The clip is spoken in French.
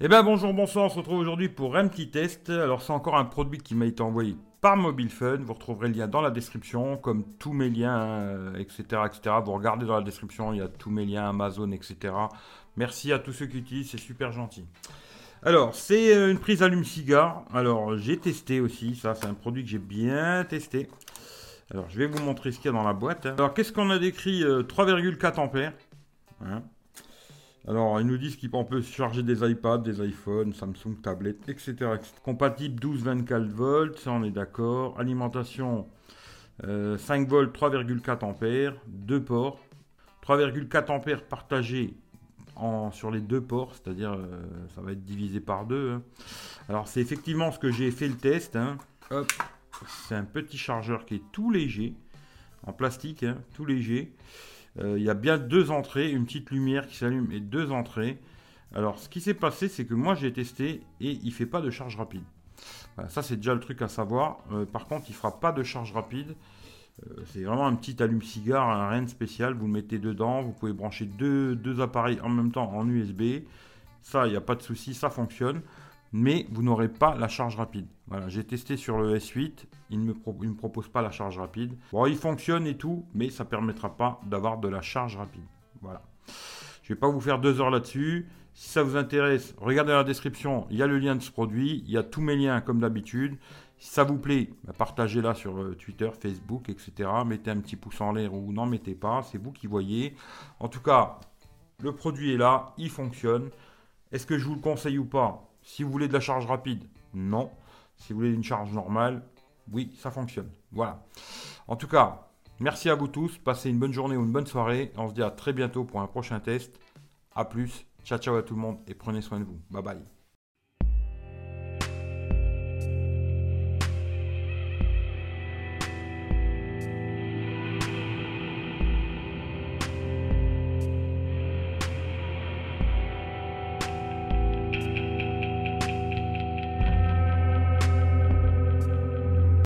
Eh bien bonjour, bonsoir, on se retrouve aujourd'hui pour un petit test. Alors c'est encore un produit qui m'a été envoyé par Mobile Fun. Vous retrouverez le lien dans la description, comme tous mes liens, etc., euh, etc. Vous regardez dans la description, il y a tous mes liens Amazon, etc. Merci à tous ceux qui utilisent, c'est super gentil. Alors, c'est euh, une prise allume-cigare. Alors, j'ai testé aussi, ça, c'est un produit que j'ai bien testé. Alors, je vais vous montrer ce qu'il y a dans la boîte. Alors, qu'est-ce qu'on a décrit 3,4 euh, ampères. Hein alors, ils nous disent qu'on peut charger des iPads, des iPhones, Samsung, tablettes, etc. Compatible 12-24 volts, ça on est d'accord. Alimentation 5 euh, volts, 3,4 ampères, 2 ports. 3,4 ampères partagés sur les deux ports, c'est-à-dire euh, ça va être divisé par deux. Hein. Alors, c'est effectivement ce que j'ai fait le test. Hein. c'est un petit chargeur qui est tout léger, en plastique, hein, tout léger. Euh, il y a bien deux entrées, une petite lumière qui s'allume et deux entrées. Alors, ce qui s'est passé, c'est que moi j'ai testé et il fait pas de charge rapide. ça, c'est déjà le truc à savoir. Euh, par contre, il fera pas de charge rapide. Euh, c'est vraiment un petit allume-cigare, rien de spécial. Vous le mettez dedans, vous pouvez brancher deux, deux appareils en même temps en USB. Ça, il n'y a pas de souci, ça fonctionne mais vous n'aurez pas la charge rapide. Voilà, j'ai testé sur le S8, il ne me, propose pas la charge rapide. Bon, il fonctionne et tout, mais ça ne permettra pas d'avoir de la charge rapide. Voilà. Je ne vais pas vous faire deux heures là-dessus. Si ça vous intéresse, regardez la description, il y a le lien de ce produit, il y a tous mes liens comme d'habitude. Si ça vous plaît, bah, partagez-la sur euh, Twitter, Facebook, etc. Mettez un petit pouce en l'air ou n'en mettez pas, c'est vous qui voyez. En tout cas, le produit est là, il fonctionne. Est-ce que je vous le conseille ou pas? Si vous voulez de la charge rapide, non. Si vous voulez une charge normale, oui, ça fonctionne. Voilà. En tout cas, merci à vous tous. Passez une bonne journée ou une bonne soirée. On se dit à très bientôt pour un prochain test. A plus. Ciao ciao à tout le monde et prenez soin de vous. Bye bye.